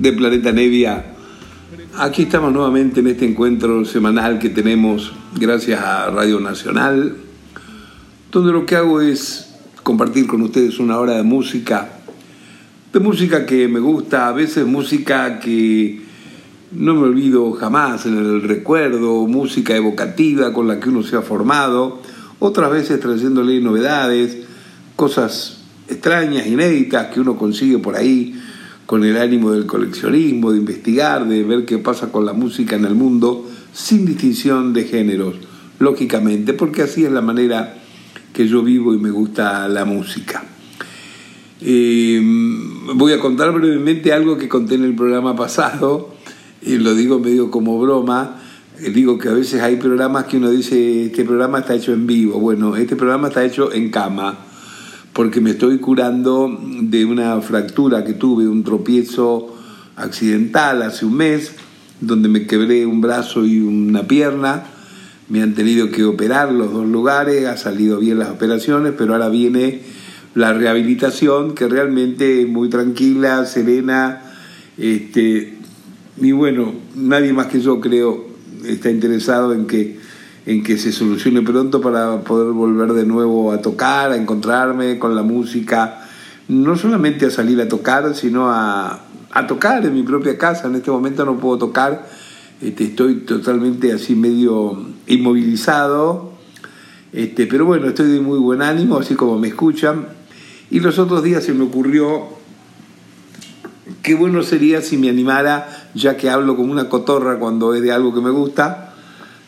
de Planeta Nevia. Aquí estamos nuevamente en este encuentro semanal que tenemos gracias a Radio Nacional, donde lo que hago es compartir con ustedes una hora de música, de música que me gusta, a veces música que no me olvido jamás en el recuerdo, música evocativa con la que uno se ha formado, otras veces trayéndole novedades, cosas extrañas, inéditas que uno consigue por ahí con el ánimo del coleccionismo, de investigar, de ver qué pasa con la música en el mundo, sin distinción de géneros, lógicamente, porque así es la manera que yo vivo y me gusta la música. Eh, voy a contar brevemente algo que conté en el programa pasado, y lo digo medio como broma, eh, digo que a veces hay programas que uno dice, este programa está hecho en vivo, bueno, este programa está hecho en cama, porque me estoy curando de una fractura que tuve, un tropiezo accidental hace un mes, donde me quebré un brazo y una pierna. Me han tenido que operar los dos lugares, ha salido bien las operaciones, pero ahora viene la rehabilitación que realmente es muy tranquila, serena, este, y bueno, nadie más que yo creo está interesado en que en que se solucione pronto para poder volver de nuevo a tocar, a encontrarme con la música, no solamente a salir a tocar, sino a, a tocar en mi propia casa. En este momento no puedo tocar, este, estoy totalmente así medio inmovilizado, este, pero bueno, estoy de muy buen ánimo, así como me escuchan. Y los otros días se me ocurrió qué bueno sería si me animara, ya que hablo como una cotorra cuando es de algo que me gusta,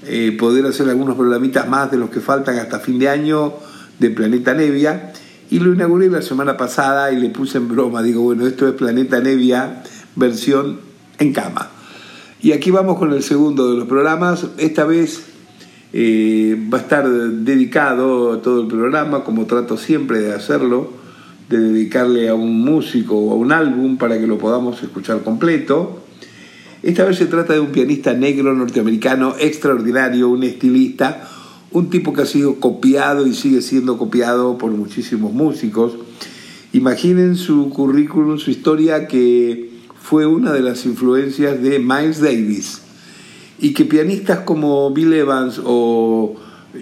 eh, poder hacer algunos programitas más de los que faltan hasta fin de año de Planeta Nevia. Y lo inauguré la semana pasada y le puse en broma, digo, bueno, esto es Planeta Nevia versión en cama. Y aquí vamos con el segundo de los programas. Esta vez eh, va a estar dedicado todo el programa, como trato siempre de hacerlo, de dedicarle a un músico o a un álbum para que lo podamos escuchar completo. Esta vez se trata de un pianista negro norteamericano extraordinario, un estilista, un tipo que ha sido copiado y sigue siendo copiado por muchísimos músicos. Imaginen su currículum, su historia, que fue una de las influencias de Miles Davis y que pianistas como Bill Evans o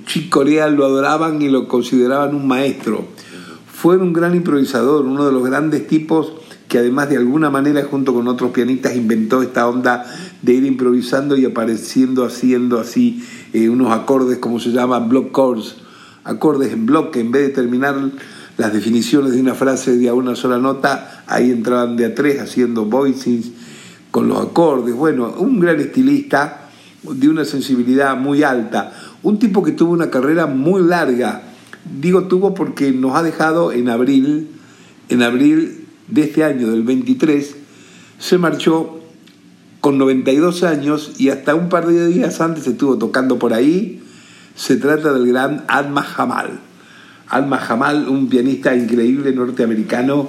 Chick Corea lo adoraban y lo consideraban un maestro. Fue un gran improvisador, uno de los grandes tipos que además de alguna manera junto con otros pianistas inventó esta onda de ir improvisando y apareciendo haciendo así eh, unos acordes como se llama block chords, acordes en bloque, en vez de terminar las definiciones de una frase de a una sola nota, ahí entraban de a tres haciendo voicings con los acordes. Bueno, un gran estilista de una sensibilidad muy alta, un tipo que tuvo una carrera muy larga. Digo tuvo porque nos ha dejado en abril, en abril de este año, del 23, se marchó con 92 años y hasta un par de días antes estuvo tocando por ahí. Se trata del gran Alma Jamal. Alma Jamal, un pianista increíble norteamericano,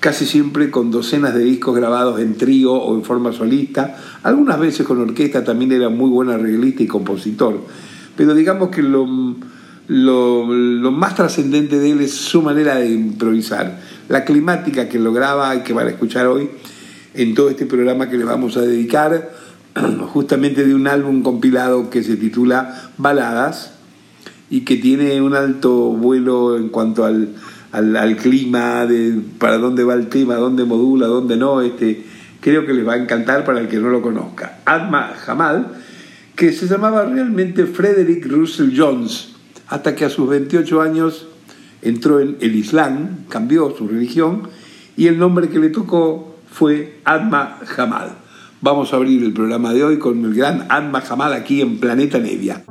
casi siempre con docenas de discos grabados en trío o en forma solista. Algunas veces con orquesta también era muy buen arreglista y compositor. Pero digamos que lo, más trascendente de él es su manera de improvisar la climática que lograba y que van a escuchar hoy en todo este programa que le vamos a dedicar, justamente de un álbum compilado que se titula Baladas y que tiene un alto vuelo en cuanto al, al, clima, de para dónde va el tema, dónde modula, dónde no. Este, creo que les va a encantar para el que no lo conozca. Adma Jamal, que se llamaba realmente Frederick Russell Jones, hasta que a sus 28 años entró en el Islam, cambió su religión y el nombre que le tocó fue Adma Jamal. Vamos a abrir el programa de hoy con el gran Adma Jamal aquí en Planeta Nevia.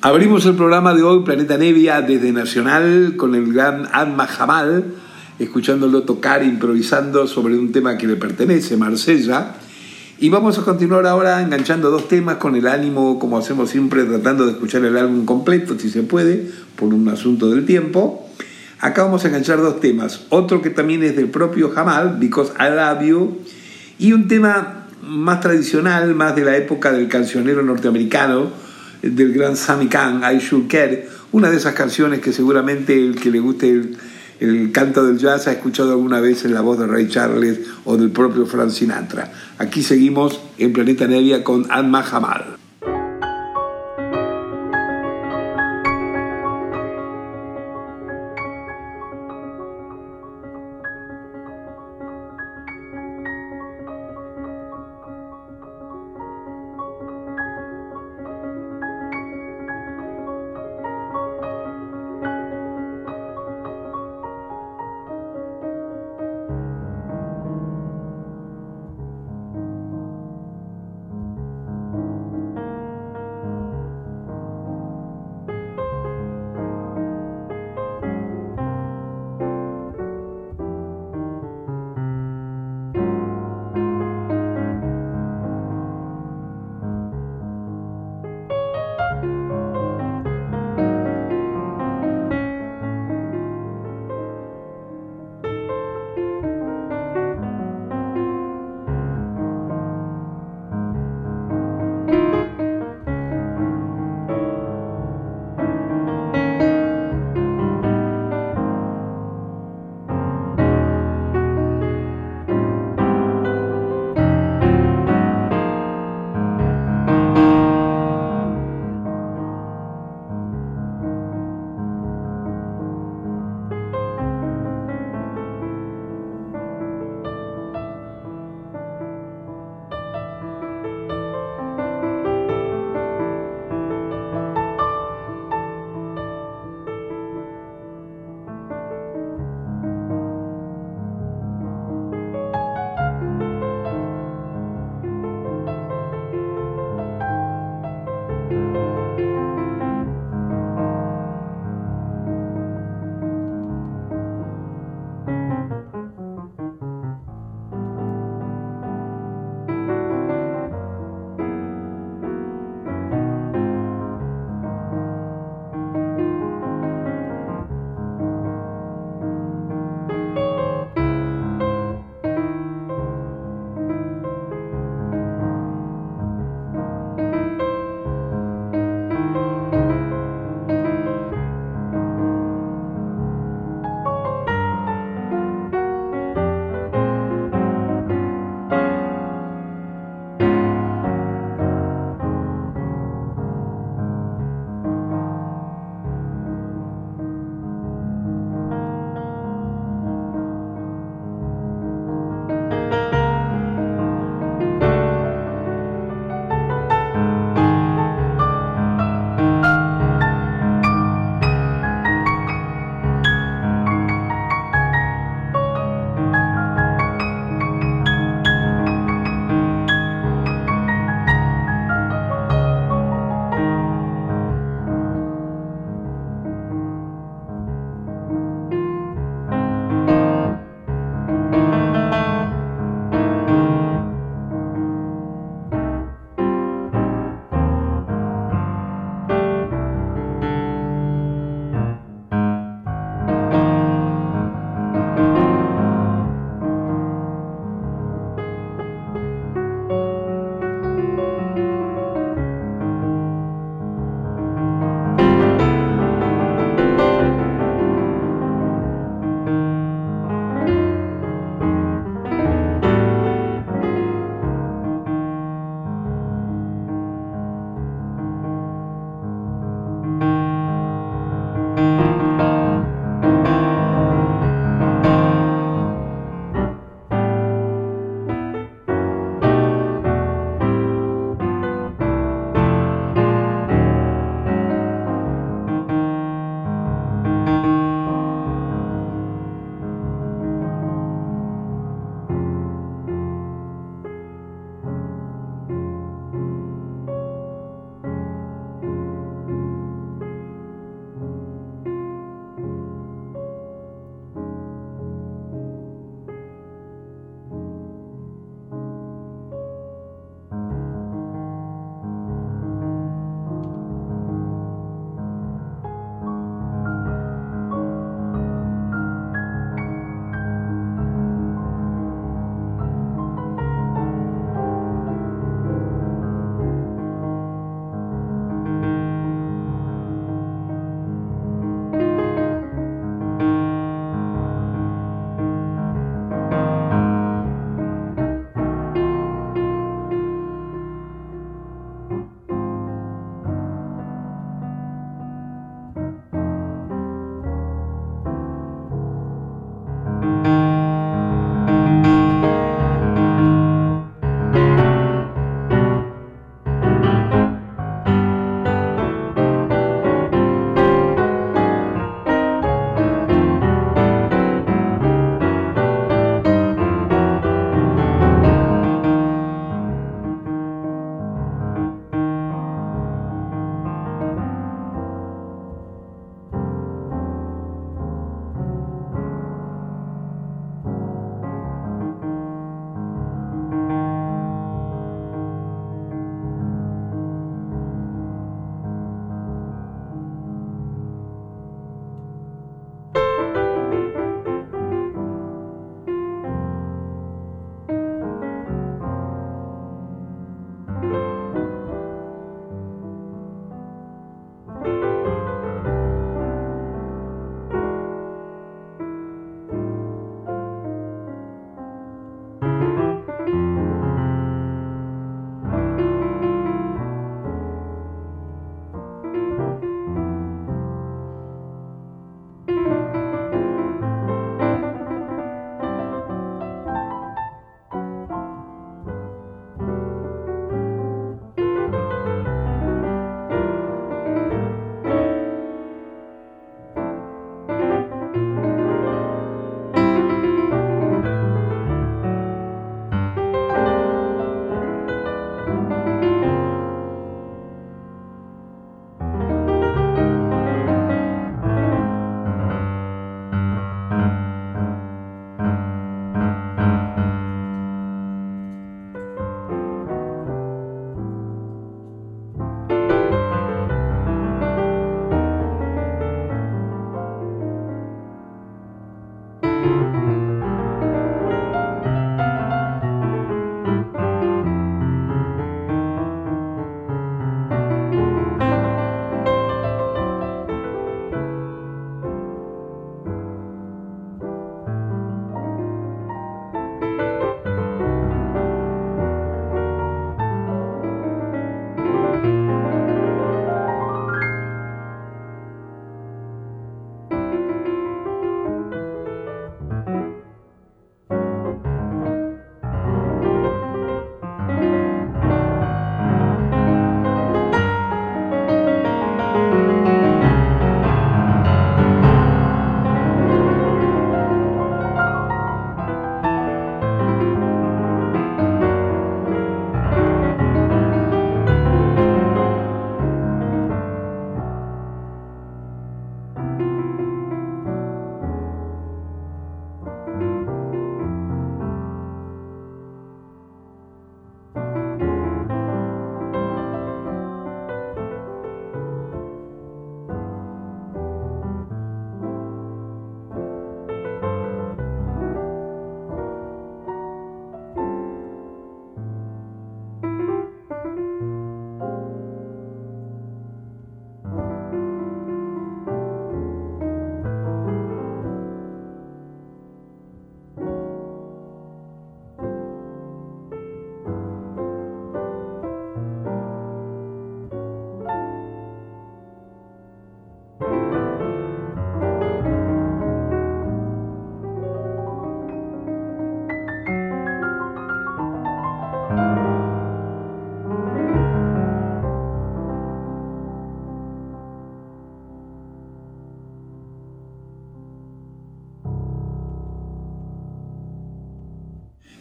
Abrimos el programa de hoy, Planeta Nevia, desde Nacional, con el gran Adma Jamal, escuchándolo tocar, improvisando sobre un tema que le pertenece, Marsella. Y vamos a continuar ahora enganchando dos temas con el ánimo, como hacemos siempre, tratando de escuchar el álbum completo, si se puede, por un asunto del tiempo. Acá vamos a enganchar dos temas. Otro que también es del propio Jamal, Because I Love You, y un tema más tradicional, más de la época del cancionero norteamericano, del gran Sammy Kahn, I Should Care, una de esas canciones que seguramente el que le guste el, canto del jazz ha escuchado alguna vez en la voz de Ray Charles o del propio Frank Sinatra. Aquí seguimos en Planeta Nevia con Anma Jamal.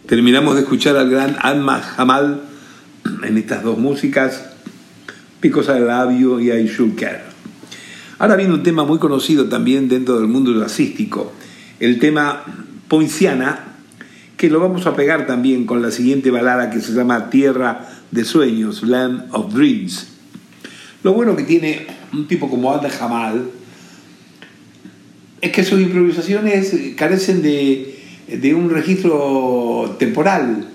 Terminamos de escuchar al gran Alma Jamal en estas dos músicas, Picos al Labio y I Should Care. Ahora viene un tema muy conocido también dentro del mundo jazzístico, el tema Poinciana, que lo vamos a pegar también con la siguiente balada que se llama Tierra de Sueños, Land of Dreams. Lo bueno que tiene un tipo como Alma Jamal es que sus improvisaciones carecen de de un registro temporal.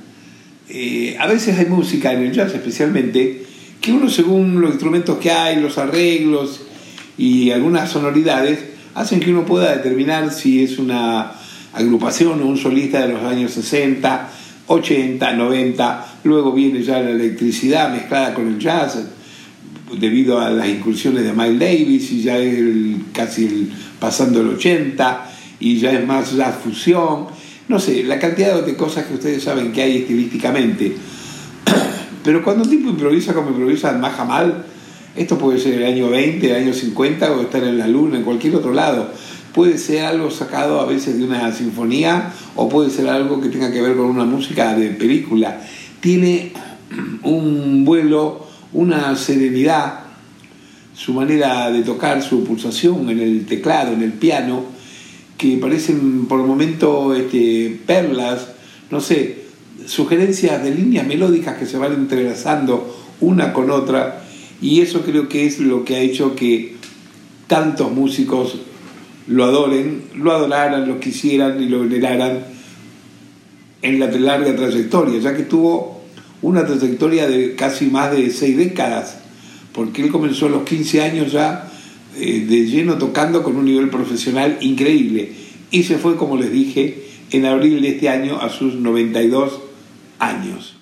Eh, a veces hay música en el jazz especialmente que uno según los instrumentos que hay, los arreglos y algunas sonoridades hacen que uno pueda determinar si es una agrupación o un solista de los años 60, 80, 90, luego viene ya la electricidad mezclada con el jazz debido a las incursiones de Miles Davis y ya es casi pasando el 80 y ya es más la fusión no sé, la cantidad de cosas que ustedes saben que hay estilísticamente. Pero cuando un tipo improvisa como improvisa más Mahamal, esto puede ser el año 20, el año 50 o estar en la luna, en cualquier otro lado. Puede ser algo sacado a veces de una sinfonía o puede ser algo que tenga que ver con una música de película. Tiene un vuelo, una serenidad, su manera de tocar, su pulsación en el teclado, en el piano, que parecen por el momento este, perlas, no sé, sugerencias de líneas melódicas que se van entrelazando una con otra y eso creo que es lo que ha hecho que tantos músicos lo adoren, lo adoraran, lo quisieran y lo veneraran en la larga trayectoria, ya que tuvo una trayectoria de casi más de seis décadas, porque él comenzó a los 15 años ya eh, de lleno tocando con un nivel profesional increíble. Y se fue, como les dije, en abril de este año a sus 92 años.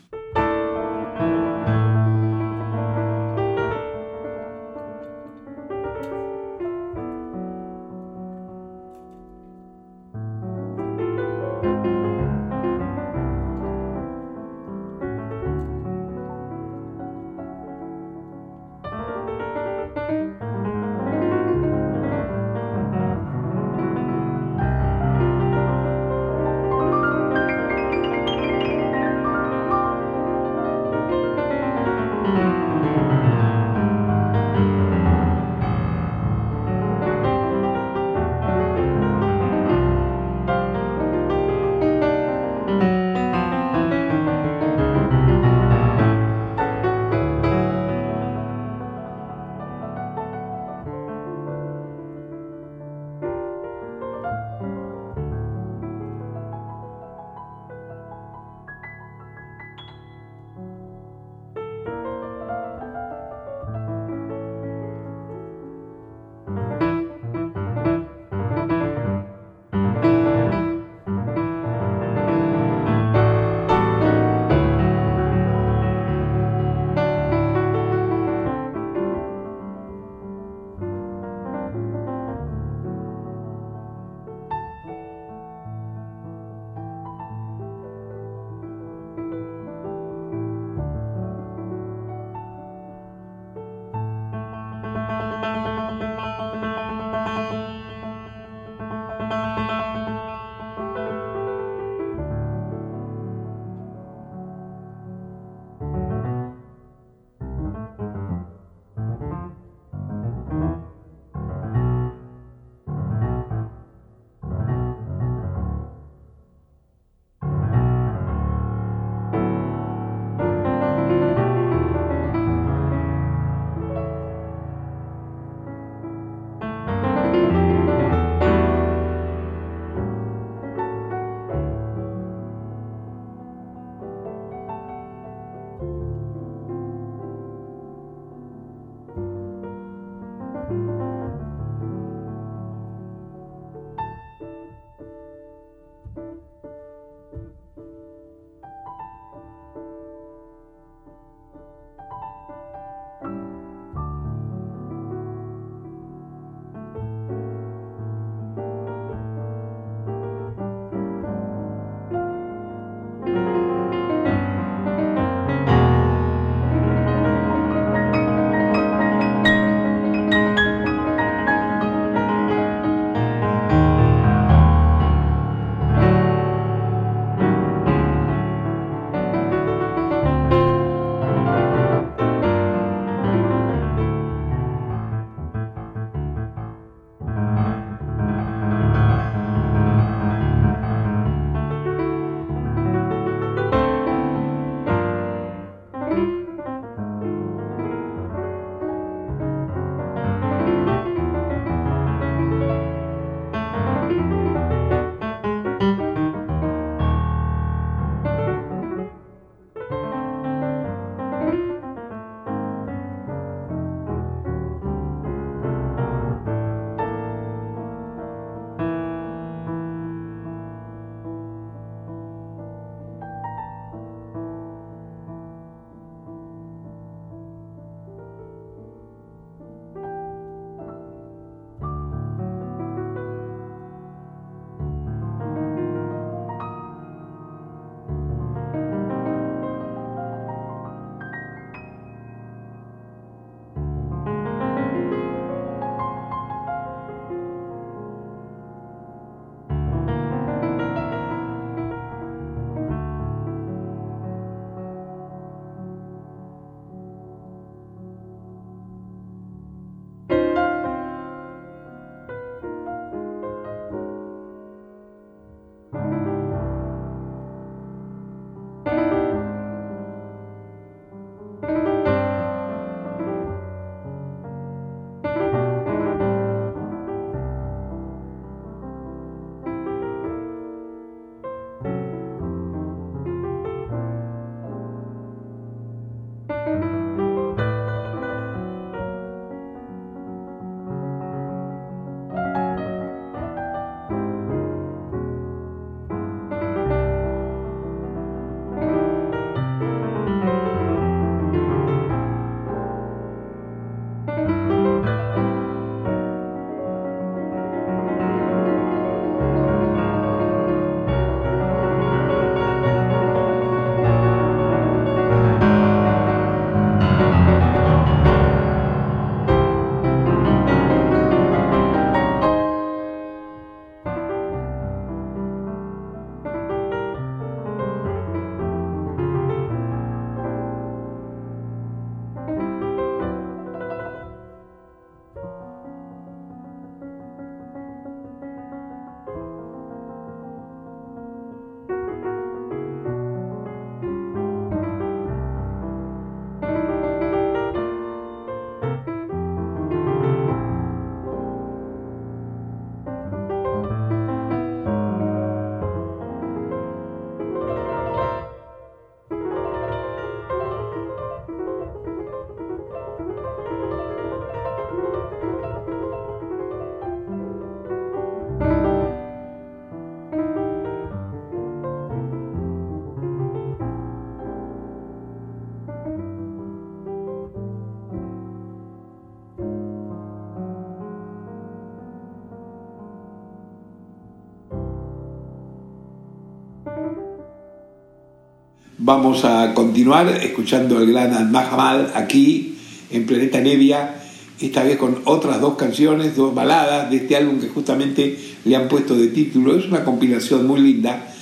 Vamos a continuar escuchando al gran Al aquí en Planeta Nevia, esta vez con otras dos canciones, dos baladas de este álbum que justamente le han puesto de título. Es una compilación muy linda.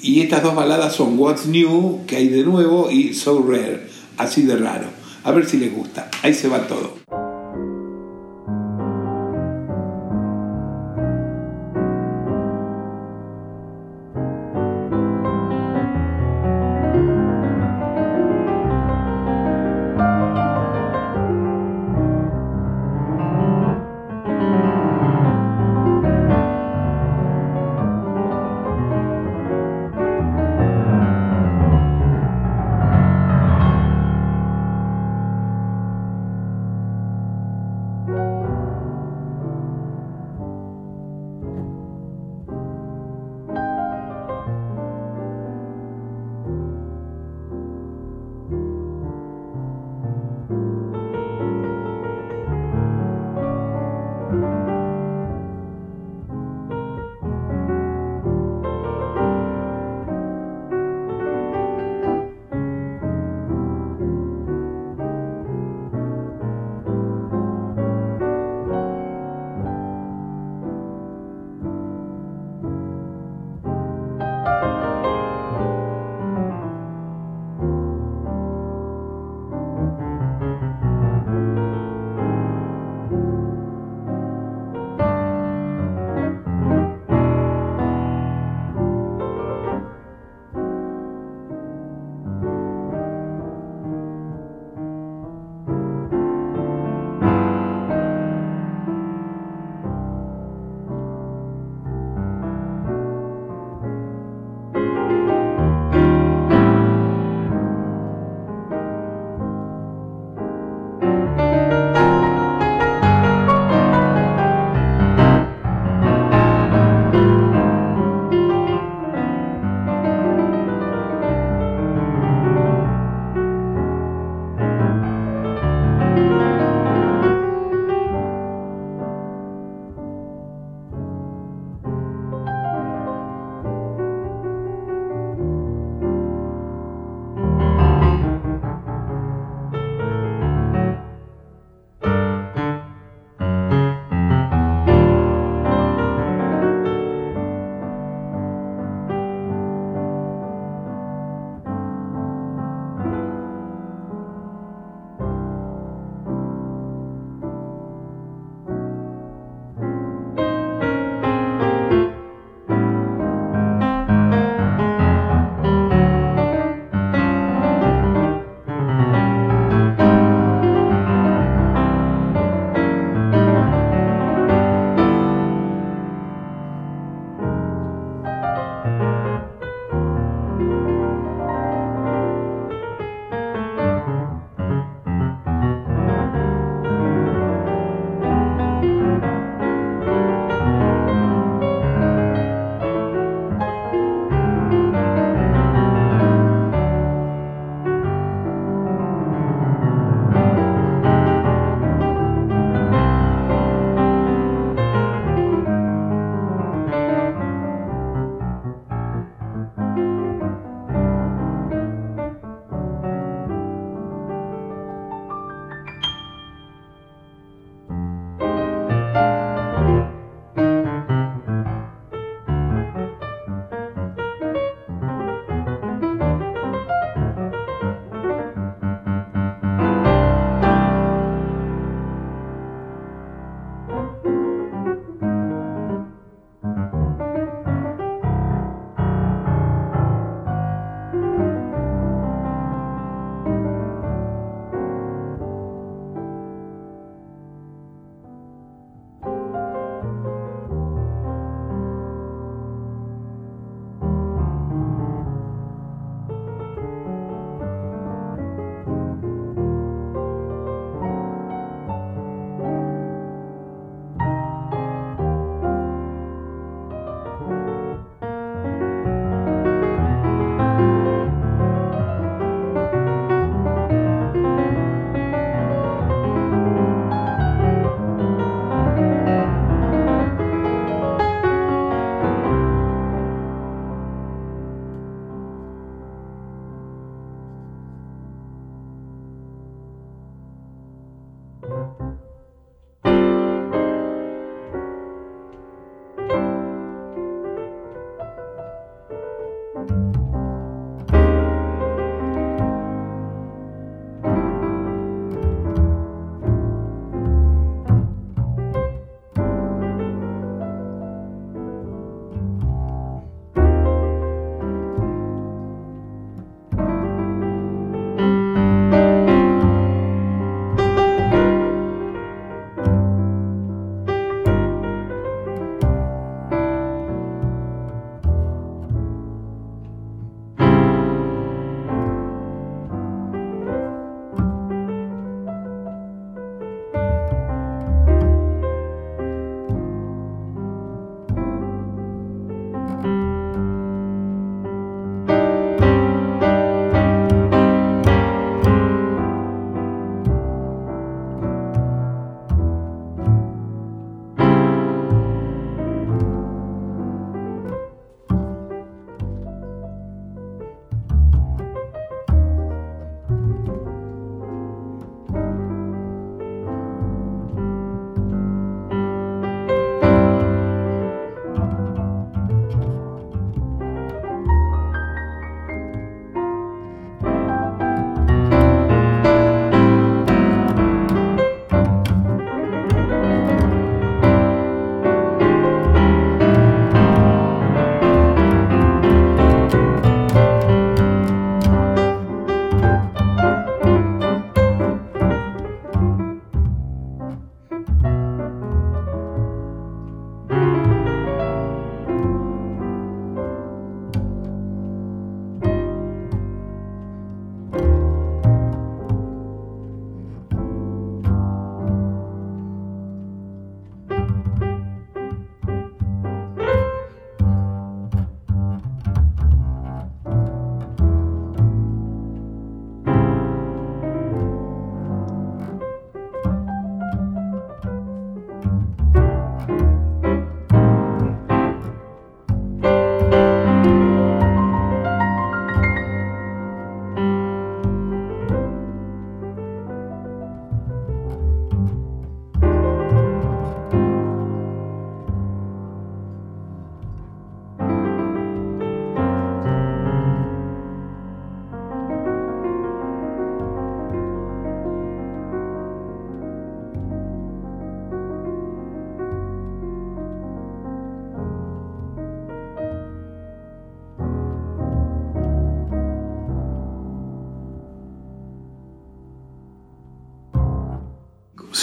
Y estas dos baladas son What's New, que hay de nuevo, y So Rare, así de raro. A ver si les gusta. Ahí se va todo.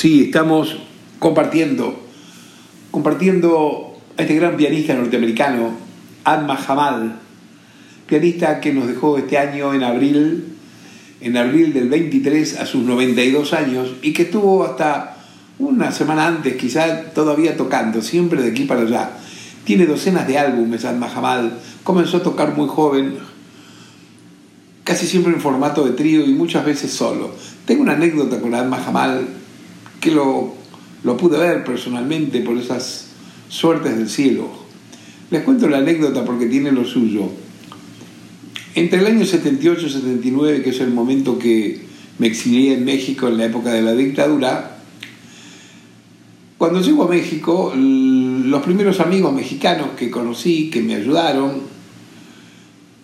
Sí, estamos compartiendo, compartiendo a este gran pianista norteamericano, Adma Jamal, pianista que nos dejó este año en abril, en abril del 23 a sus 92 años y que estuvo hasta una semana antes, quizá todavía tocando, siempre de aquí para allá. Tiene docenas de álbumes, Adma Jamal. Comenzó a tocar muy joven, casi siempre en formato de trío y muchas veces solo. Tengo una anécdota con Adma Jamal que lo, lo pude ver personalmente por esas suertes del cielo. Les cuento la anécdota porque tiene lo suyo. Entre el año 78 y 79, que es el momento que me exilié en México en la época de la dictadura, cuando llego a México, los primeros amigos mexicanos que conocí, que me ayudaron,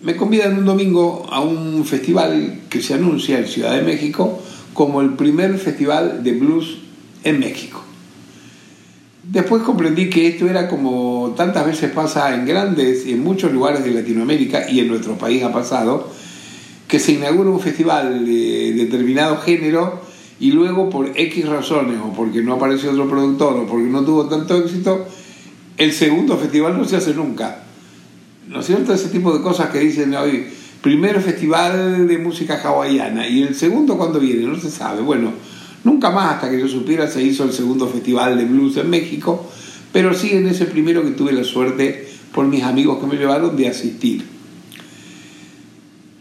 me convidan un domingo a un festival que se anuncia en Ciudad de México como el primer festival de blues en México. Después comprendí que esto era como tantas veces pasa en grandes y en muchos lugares de Latinoamérica y en nuestro país ha pasado, que se inaugura un festival de determinado género y luego por X razones, o porque no apareció otro productor, o porque no tuvo tanto éxito, el segundo festival no se hace nunca. ¿No es cierto? Ese tipo de cosas que dicen hoy, primer festival de música hawaiana, y el segundo cuando viene, no se sabe. Bueno, nunca más hasta que yo supiera se hizo el segundo festival de blues en México, pero sí en ese primero que tuve la suerte por mis amigos que me llevaron de asistir.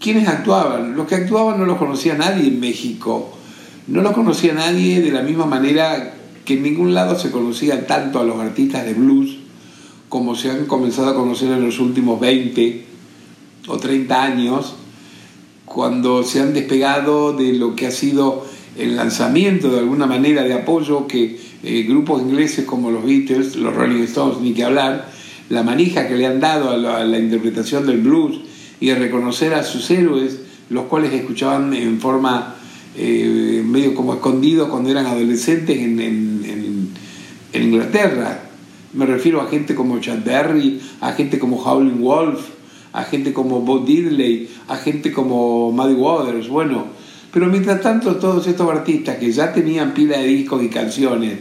¿Quiénes actuaban? Los que actuaban no los conocía nadie en México no lo conocía nadie de la misma manera que en ningún lado se conocía tanto a los artistas de blues como se han comenzado a conocer en los últimos 20 o 30 años, cuando se han despegado de lo que ha sido el lanzamiento de alguna manera de apoyo que eh, grupos ingleses como los Beatles, los Rolling Stones, ni que hablar, la manija que le han dado a la, interpretación del blues y a reconocer a sus héroes, los cuales escuchaban en forma eh, medio como escondidos cuando eran adolescentes en, en, Inglaterra. Me refiero a gente como Chad Berry, a gente como Howling Wolf, a gente como Bob Diddley, a gente como Muddy Waters, bueno. Pero mientras tanto todos estos artistas que ya tenían pila de discos y canciones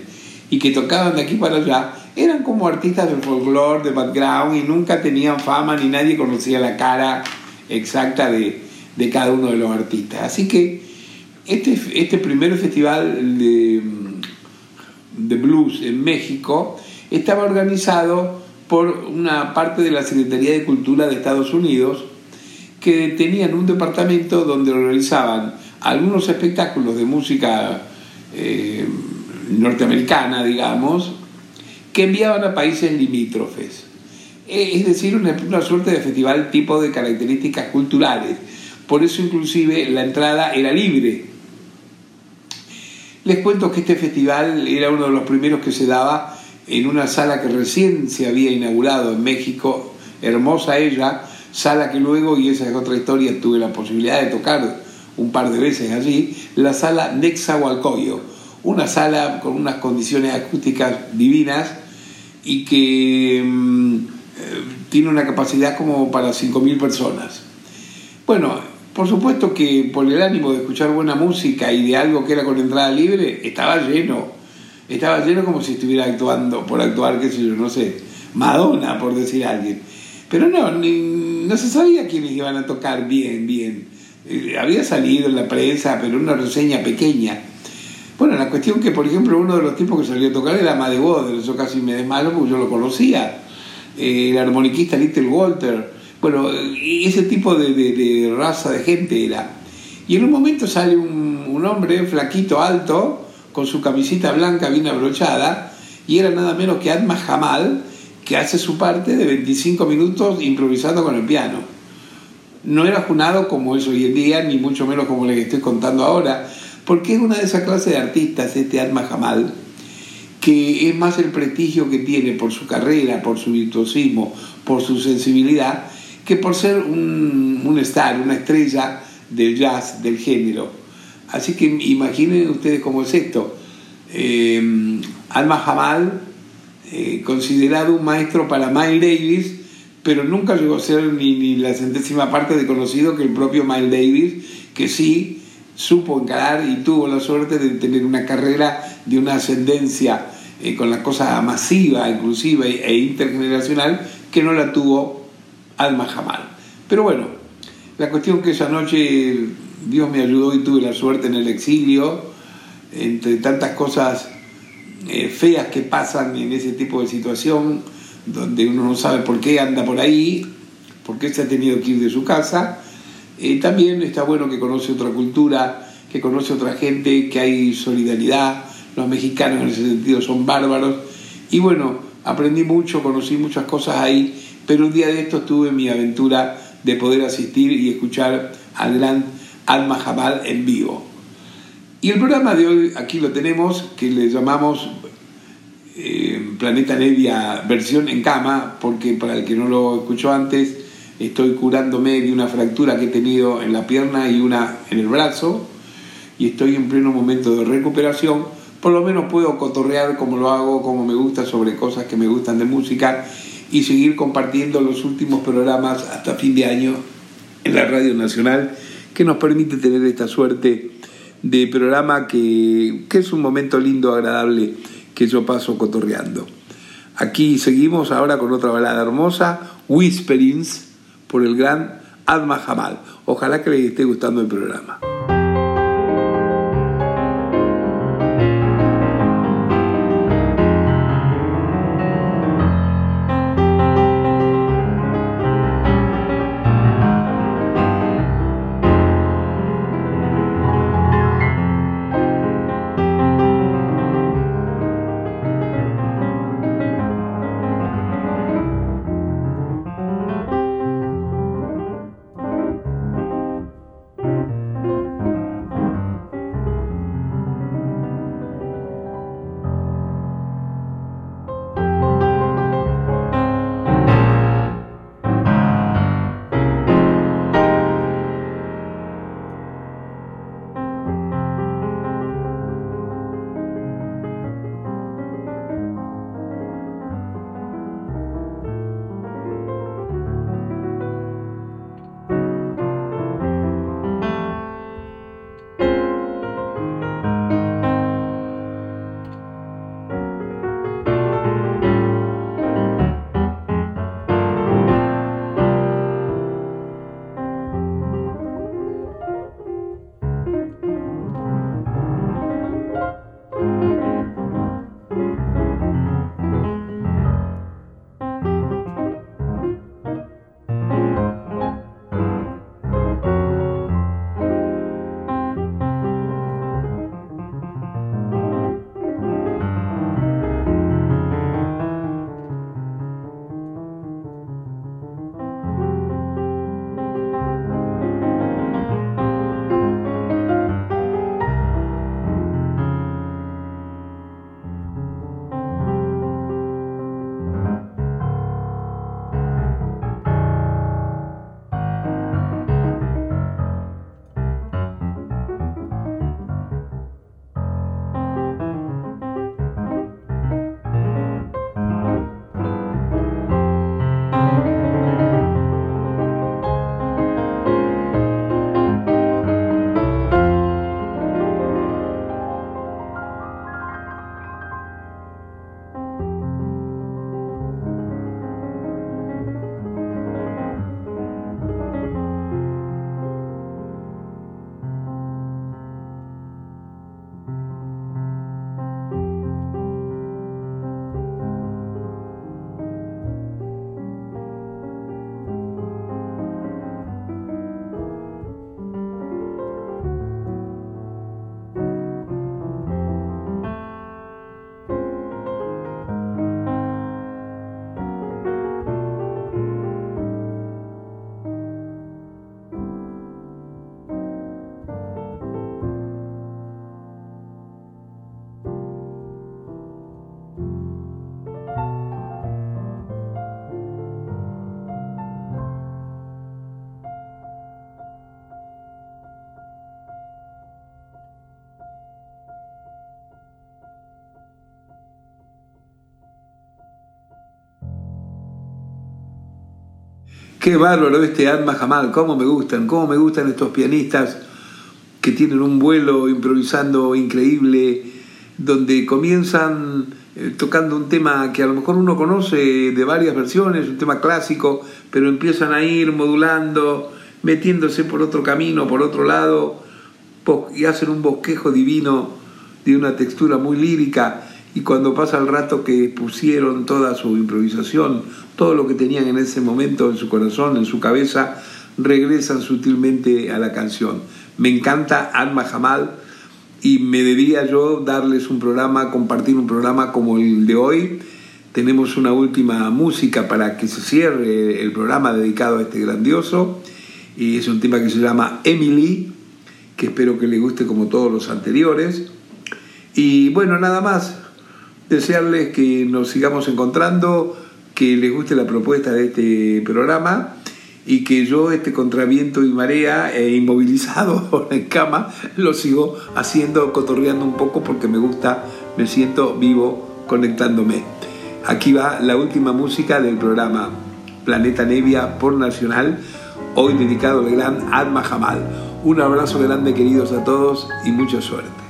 y que tocaban de aquí para allá, eran como artistas del folclore, de background y nunca tenían fama ni nadie conocía la cara exacta de, de cada uno de los artistas. Así que este, este primer festival de, de blues en México estaba organizado por una parte de la Secretaría de Cultura de Estados Unidos que tenían un departamento donde realizaban algunos espectáculos de música eh, norteamericana, digamos, que enviaban a países limítrofes. Eh, es decir, una, una, suerte de festival tipo de características culturales. Por eso inclusive la entrada era libre. Les cuento que este festival era uno de los primeros que se daba en una sala que recién se había inaugurado en México, hermosa ella, sala que luego, y esa es otra historia, tuve la posibilidad de tocar un par de veces allí, la sala Nexahualcoyo, una sala con unas condiciones acústicas divinas y que mmm, tiene una capacidad como para 5.000 personas. Bueno, por supuesto que por el ánimo de escuchar buena música y de algo que era con entrada libre, estaba lleno. Estaba lleno como si estuviera actuando, por actuar, qué sé yo, no sé, Madonna, por decir alguien. Pero no, ni, no se sabía quiénes iban a tocar bien, bien. Eh, había salido en la prensa, pero una reseña pequeña. Bueno, la cuestión que, por ejemplo, uno de los tipos que salió a tocar era Madde Water, yo casi me desmalo porque yo lo conocía. Eh, el armoniquista Little Walter bueno, ese tipo de, de, de, raza de gente era. Y en un momento sale un, un, hombre flaquito, alto, con su camisita blanca bien abrochada, y era nada menos que Adma Jamal, que hace su parte de 25 minutos improvisando con el piano. No era junado como es hoy en día, ni mucho menos como le estoy contando ahora, porque es una de esas clases de artistas, este Adma Jamal, que es más el prestigio que tiene por su carrera, por su virtuosismo, por su sensibilidad, que por ser un, un star, una estrella del jazz, del género. Así que imaginen ustedes cómo es esto. Eh, Alma Jamal, eh, considerado un maestro para Miles Davis, pero nunca llegó a ser ni, ni, la centésima parte de conocido que el propio Miles Davis, que sí supo encarar y tuvo la suerte de tener una carrera de una ascendencia eh, con la cosa masiva, inclusiva e intergeneracional, que no la tuvo Alma Jamal. Pero bueno, la cuestión que esa noche Dios me ayudó y tuve la suerte en el exilio, entre tantas cosas eh, feas que pasan en ese tipo de situación, donde uno no sabe por qué anda por ahí, por qué se ha tenido que ir de su casa. Eh, también está bueno que conoce otra cultura, que conoce otra gente, que hay solidaridad. Los mexicanos en ese sentido son bárbaros. Y bueno, aprendí mucho, conocí muchas cosas ahí, pero un día de estos tuve mi aventura de poder asistir y escuchar al gran Alma Jamal en vivo. Y el programa de hoy aquí lo tenemos, que le llamamos Planeta Nevia versión en cama, porque para el que no lo escuchó antes, estoy curándome de una fractura que he tenido en la pierna y una en el brazo, y estoy en pleno momento de recuperación. Por lo menos puedo cotorrear como lo hago, como me gusta, sobre cosas que me gustan de música y seguir compartiendo los últimos programas hasta fin de año en la Radio Nacional, que nos permite tener esta suerte de programa que, que es un momento lindo, agradable que yo paso cotorreando. Aquí seguimos ahora con otra balada hermosa, Whisperings, por el gran Adma Jamal. Ojalá que les esté gustando el programa. Qué bárbaro este Alma Jamal, cómo me gustan, cómo me gustan estos pianistas que tienen un vuelo improvisando increíble, donde comienzan eh, tocando un tema que a lo mejor uno conoce de varias versiones, un tema clásico, pero empiezan a ir modulando, metiéndose por otro camino, por otro lado, y hacen un bosquejo divino de una textura muy lírica y cuando pasa el rato que pusieron toda su improvisación, todo lo que tenían en ese momento en su corazón, en su cabeza, regresan sutilmente a la canción. Me encanta Alma Jamal y me debía yo darles un programa, compartir un programa como el de hoy. Tenemos una última música para que se cierre el programa dedicado a este grandioso y es un tema que se llama Emily, que espero que le guste como todos los anteriores. Y bueno, nada más, desearles que nos sigamos encontrando, que les guste la propuesta de este programa y que yo este contraviento y marea e inmovilizado en cama lo sigo haciendo, cotorreando un poco porque me gusta, me siento vivo conectándome. Aquí va la última música del programa Planeta Nevia por Nacional, hoy dedicado al gran Alma Jamal. Un abrazo grande queridos a todos y mucha suerte.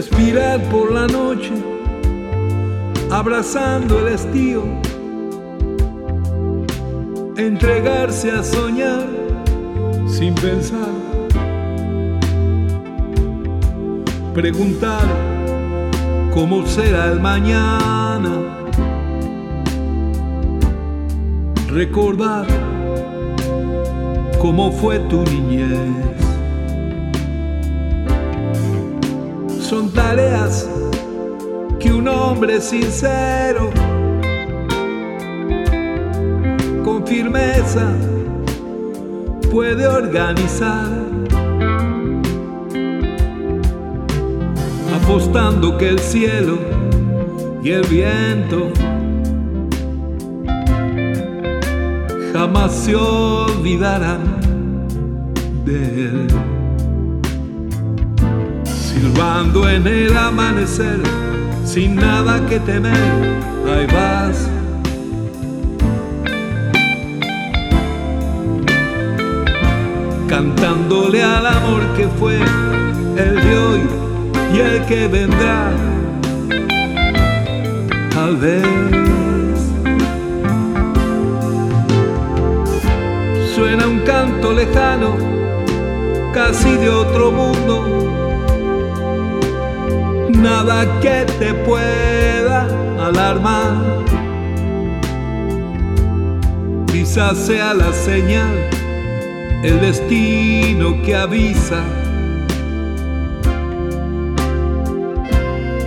Respirar por la noche, abrazando el estío, entregarse a soñar sin pensar, preguntar cómo será el mañana, recordar cómo fue tu niñez. Son tareas que un hombre sincero, con firmeza, puede organizar. Apostando que el cielo y el viento jamás se olvidarán de él. Silbando en el amanecer, sin nada que temer, ahí vas. Cantándole al amor que fue el de hoy y el que vendrá. Tal vez suena un canto lejano, casi de otro mundo. Nada que te pueda alarmar. Quizás sea la señal, el destino que avisa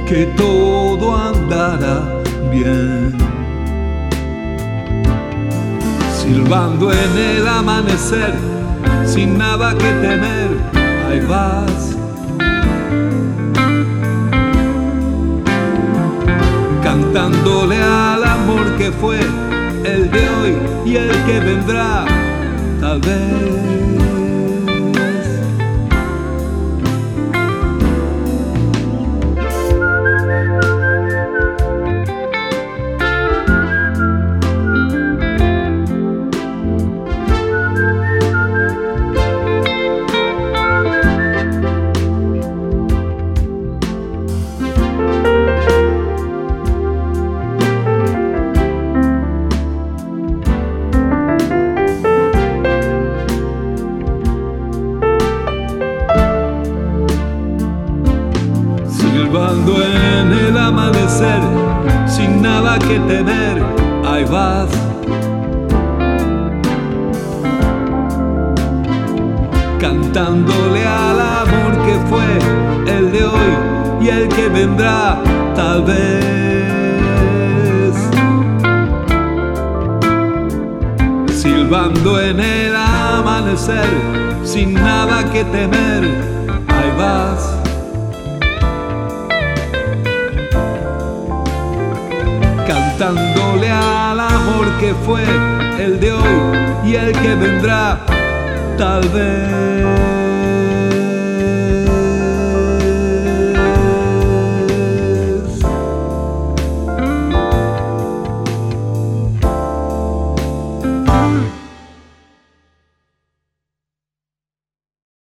que todo andará bien silbando en el amanecer, sin nada que temer, ahí vas. Fue el de hoy y el que vendrá, tal vez.